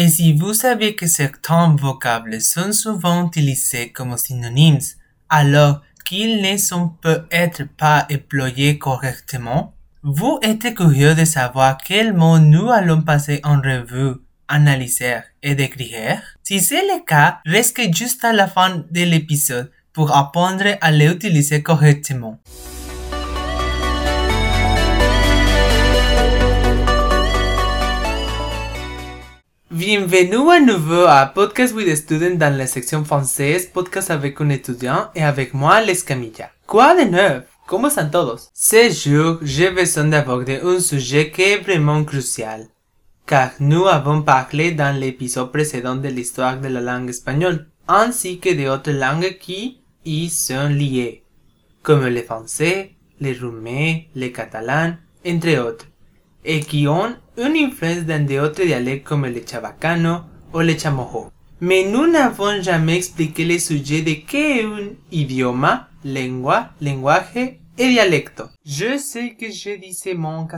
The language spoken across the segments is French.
Et si vous savez que certains vocables sont souvent utilisés comme synonymes, alors qu'ils ne sont peut-être pas employés correctement, vous êtes curieux de savoir quels mots nous allons passer en revue, analyser et décrire? Si c'est le cas, restez juste à la fin de l'épisode pour apprendre à les utiliser correctement. Bienvenue à nouveau à Podcast with Student dans la section française, podcast avec un étudiant et avec moi, Les Camilla. Quoi de neuf? ¿Cómo están todos? Ce jour, j'ai besoin d'aborder un sujet qui est vraiment crucial, car nous avons parlé dans l'épisode précédent de l'histoire de la langue espagnole, ainsi que d'autres langues qui y sont liées, comme le français, le roumain, le catalan, entre autres, et qui ont une influence dans d'autres dialectes comme le chabacano ou le chamojo. Mais nous n'avons jamais expliqué le sujet de qu'est un idioma, lengua, lenguaje et dialecto. Je sais que je dis ces mots en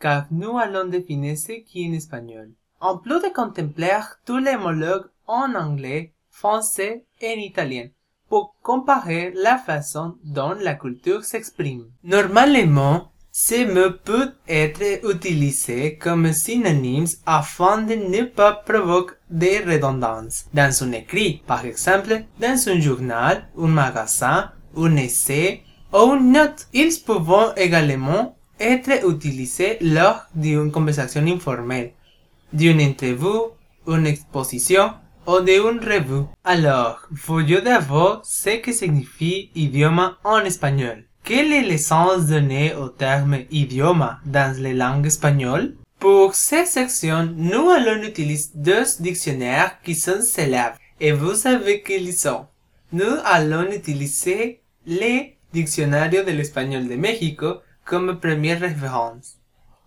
car nous allons définir ce qui en espagnol. En plus de contempler tous les homologues en anglais, français et en italien, pour comparer la façon dont la culture s'exprime. Normalement, ces mots peuvent être utilisés comme synonymes afin de ne pas provoquer des redondances dans un écrit, par exemple dans un journal, un magasin, un essai ou une note. Ils peuvent également être utilisés lors d'une conversation informelle, d'une interview, une exposition ou d'une revue. Alors, voyons d'abord ce que signifie idioma en espagnol. Quel est le sens donné au terme idioma dans les langues espagnoles? Pour cette section, nous allons utiliser deux dictionnaires qui sont célèbres et vous savez quels sont. Nous allons utiliser les dictionnaires de l'espagnol de Mexico comme première référence.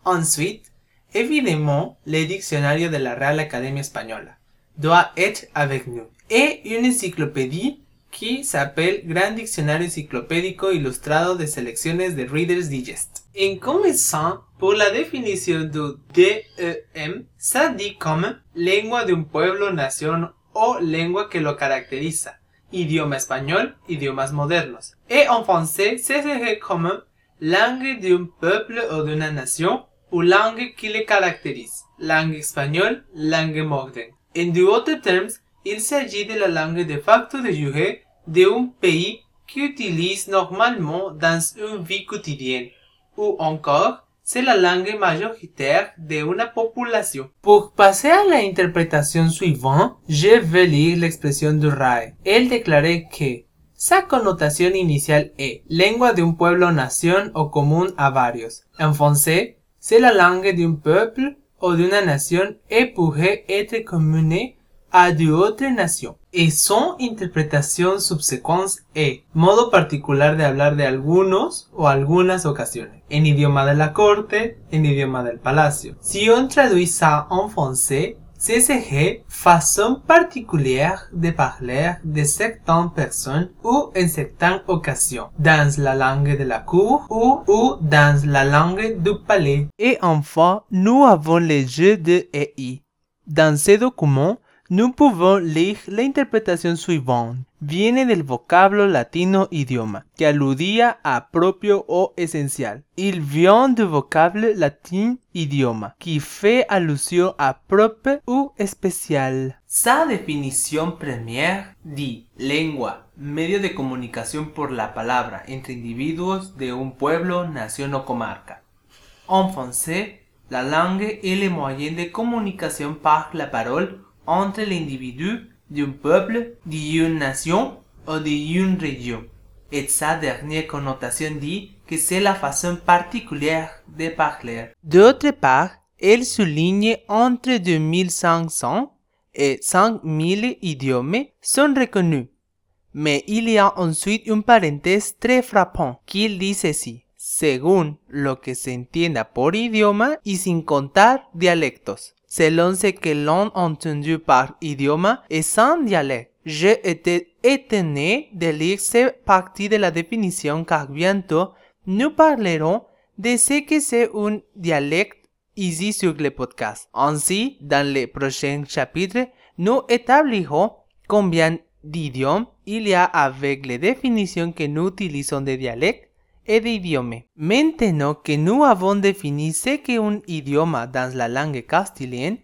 Ensuite, évidemment, le dictionnaire de la Real Academia Española doit être avec nous et une encyclopédie qui s'appelle Gran Diccionario Enciclopédico Ilustrado de Selecciones de Reader's Digest. En commençant, pour la définition du DEM, ça dit comme lengua de un pueblo, nación o lengua que lo caracteriza, idioma espagnol, idiomas modernos. Et en français, c'est comme langue d'un peuple ou d'une nation ou langue qui le caractérise, langue espagnole, langue moderne. En d'autres termes, il s'agit de la langue de facto de jure d'un pays qui utilise normalement dans une vie quotidienne, ou encore c'est la langue majoritaire d'une population. Pour passer à l'interprétation suivante, je vais lire l'expression du RAE. Elle déclarait que sa connotation initiale est lengua de un pueblo, nación o común a varios. En français, c'est la langue d'un peuple ou d'une nation et pourrait être commune à d'autres nations. Et son interpretación subsecuente est modo particular de hablar de algunos o algunas ocasiones, en idioma de la corte, en idioma del palacio. Si on traduit ça en français, serait façon particulière de parler de certaines personnes ou en certaines occasions, dans la langue de la cour ou, ou dans la langue du palais. Et enfin, nous avons les jeux de EI. Dans ces documents, nous lire l'interprétation suivante. Viene del vocablo latino idioma, que aludía a propio o esencial. Il vient du vocable latin idioma, qui fait allusion à propre ou especial. Sa definición première dit lengua, medio de comunicación por la palabra entre individuos de un pueblo, nación o comarca. En français, la langue est le moyen de communication par la parole entre l'individu d'un peuple, d'une nation ou d'une région. Et sa dernière connotation dit que c'est la façon particulière de parler. D'autre part, elle souligne entre 2500 et 5000 idiomes sont reconnus. Mais il y a ensuite une parenthèse très frappante qui dit ceci. Según lo que se entienda por idioma y sin contar dialectos. Selon ce que l'on entendu par idioma et sans dialecte. J'ai été étonné de lire cette partie de la définition car bientôt nous parlerons de ce que c'est un dialecte ici sur le podcast. Ainsi, dans les prochains chapitres, nous établirons combien d'idiomes il y a avec les définitions que nous utilisons des dialectes et d'idiomes. Maintenant que nous avons défini ce qu'est un idiome dans la langue castilienne,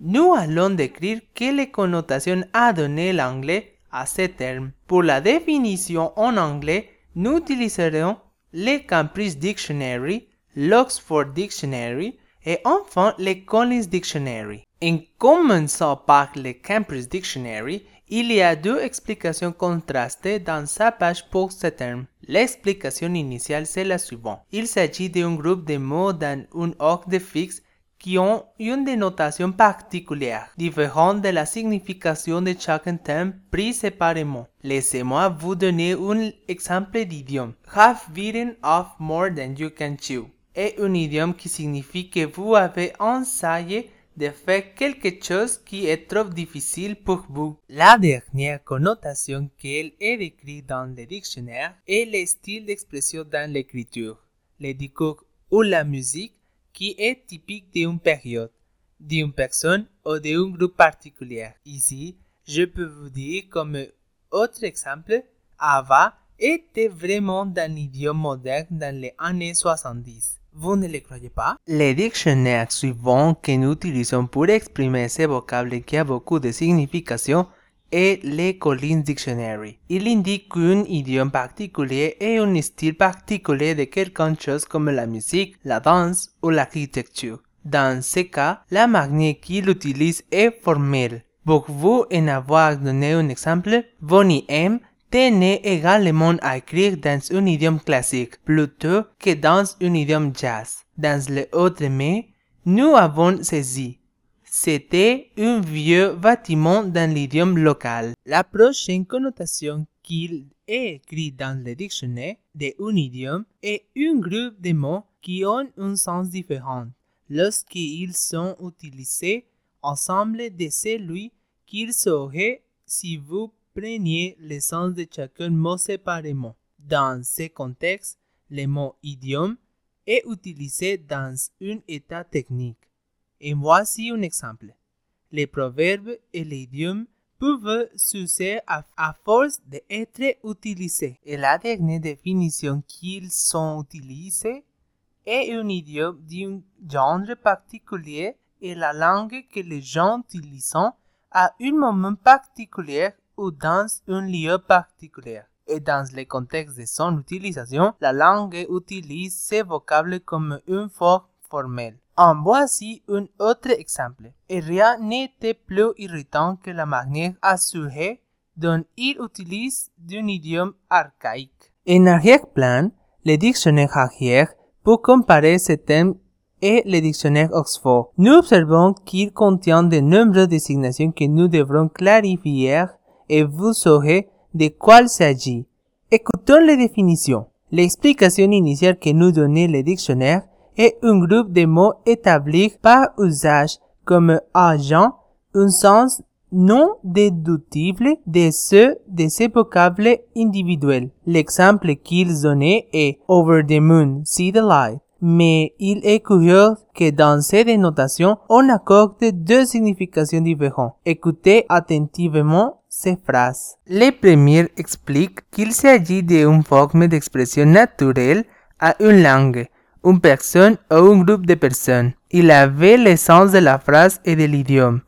nous allons décrire quelle connotation a donné l'anglais à ce terme. Pour la définition en anglais, nous utiliserons le Cambridge Dictionary, l'Oxford Dictionary et enfin le Collins Dictionary. En commençant par le Cambridge Dictionary, il y a deux explications contrastées dans sa page pour ce terme. L'explication initiale c'est la suivante. Il s'agit d'un groupe de mots dans un ordre fixe qui ont une dénotation particulière, différente de la signification de chaque terme pris séparément. Laissez-moi vous donner un exemple d'idiome. Have bitten off more than you can chew est un idiome qui signifie que vous avez ensayé de faire quelque chose qui est trop difficile pour vous. La dernière connotation qu'elle est décrite dans le dictionnaire est le style d'expression dans l'écriture, le discours ou la musique qui est typique d'une période, d'une personne ou d'un groupe particulier. Ici, je peux vous dire comme autre exemple, Ava était vraiment dans l'idiome moderne dans les années 70. Vous ne le croyez pas Le dictionnaire suivant que nous utilisons pour exprimer ce vocable qui a beaucoup de signification est le Collins Dictionary. Il indique qu'un idiome particulier et un style particulier de quelque chose comme la musique, la danse ou l'architecture. Dans ce cas, la manière qu'il utilise est formelle. Pour vous en avoir donné un exemple, Bonnie M tenait également à écrire dans un idiome classique plutôt que dans un idiome jazz. Dans le autre mais, nous avons saisi. C'était un vieux bâtiment dans l'idiome local. La prochaine connotation qu'il est écrit dans le dictionnaire d'un idiome est un groupe de mots qui ont un sens différent lorsqu'ils sont utilisés ensemble de celui qu'ils seraient si vous preniez l'essence de chacun mot séparément. Dans ce contexte, le mot idiome est utilisé dans un état technique. Et voici un exemple. Les proverbes et l'idiome peuvent s'user à, à, force d'être utilisés. Et la dernière définition qu'ils sont utilisés est un idiome d'un genre particulier et la langue que les gens utilisent à un moment particulier ou dans un lieu particulier. Et dans le contexte de son utilisation, la langue utilise ces vocables comme une forme formelle. En voici un autre exemple. Et rien n'était plus irritant que la manière assurée dont il utilise d'un idiome archaïque. En arrière-plan, le dictionnaire arrière pour comparer ce thème et le dictionnaire Oxford. Nous observons qu'il contient de nombreuses désignations que nous devrons clarifier et vous saurez de quoi s'agit. Écoutons les définitions. L'explication initiale que nous donnait le dictionnaire est un groupe de mots établis par usage comme agent un sens non déductible de ceux de ces vocables individuels. L'exemple qu'ils donnaient est over the moon, see the light. Mais il est curieux que dans ces dénotations, on accorde deux significations différentes. Écoutez attentivement ces phrases. Le premier explique qu'il s'agit d'une forme d'expression naturelle à une langue, une personne ou un groupe de personnes. Il avait l'essence de la phrase et de l'idiome.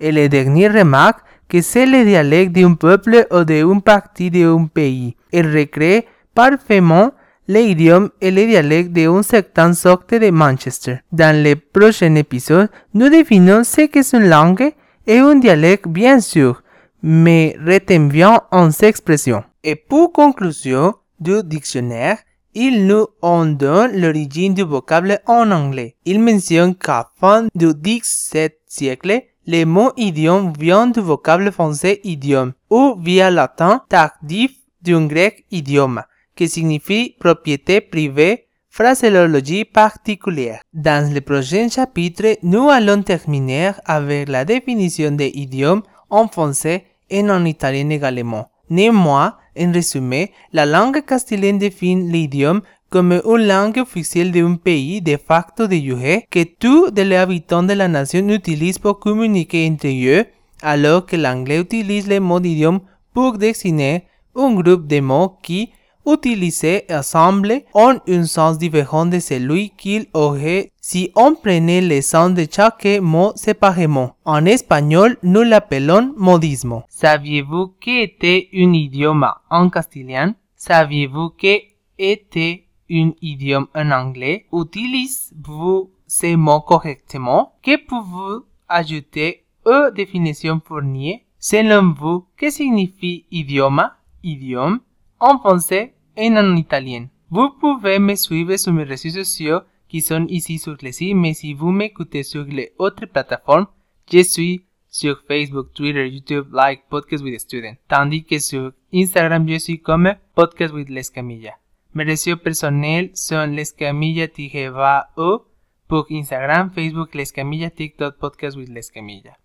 Et le dernier remarque que c'est le dialecte d'un peuple ou d'une partie d'un pays. Il recrée parfaitement l'idiome et le dialecte d'un certain sorte de Manchester. Dans le prochain épisode, nous définissons ce qu'est une langue et un dialecte bien sûr, mais retient bien en ces expressions. Et pour conclusion du dictionnaire, il nous en donne l'origine du vocable en anglais. Il mentionne qu'à fin du XVIIe siècle, le mot idiome vient du vocable français idiome ou via latin tardif d'un grec idioma, qui signifie propriété privée, phraséologie particulière. Dans le prochain chapitre, nous allons terminer avec la définition de idiome en français en italien également. Néanmoins, en résumé, la langue castilienne définit l'idiome comme une langue officielle d'un pays de facto de jure que tous les habitants de la nation utilisent pour communiquer entre eux, alors que l'anglais utilise le mot idiome pour désigner un groupe de mots qui, utilisés ensemble, ont un sens différent de celui qu'il aurait si on prenait le sens de chaque mot séparément. En espagnol, nous l'appelons modismo. Saviez-vous qu'était un idiome en castillan? Saviez-vous que était un idiome en anglais? Utilisez-vous ces mots correctement? Que pouvez-vous ajouter aux définitions fournies? Selon vous, que signifie idioma? Idiome? En français en italien. Vous pouvez me suivre sur mes réseaux sociaux qui sont ici sur le mais si vous m'écoutez sur les autres plateformes, je suis sur Facebook, Twitter, YouTube, like Podcast with Student, tandis que sur Instagram je suis comme Podcast with Lescamilla. Mes réseaux personnels sont lescamilla-o pour Instagram, Facebook, Lescamilla, TikTok, Podcast with Lescamilla.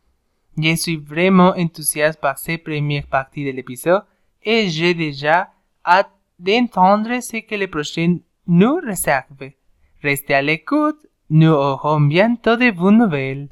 Je suis vraiment enthousiaste par cette première partie de l'épisode et j'ai déjà hâte d'entendre ce que les prochains nous réservent. Restez à l'écoute, nous aurons bientôt de bonnes nouvelles.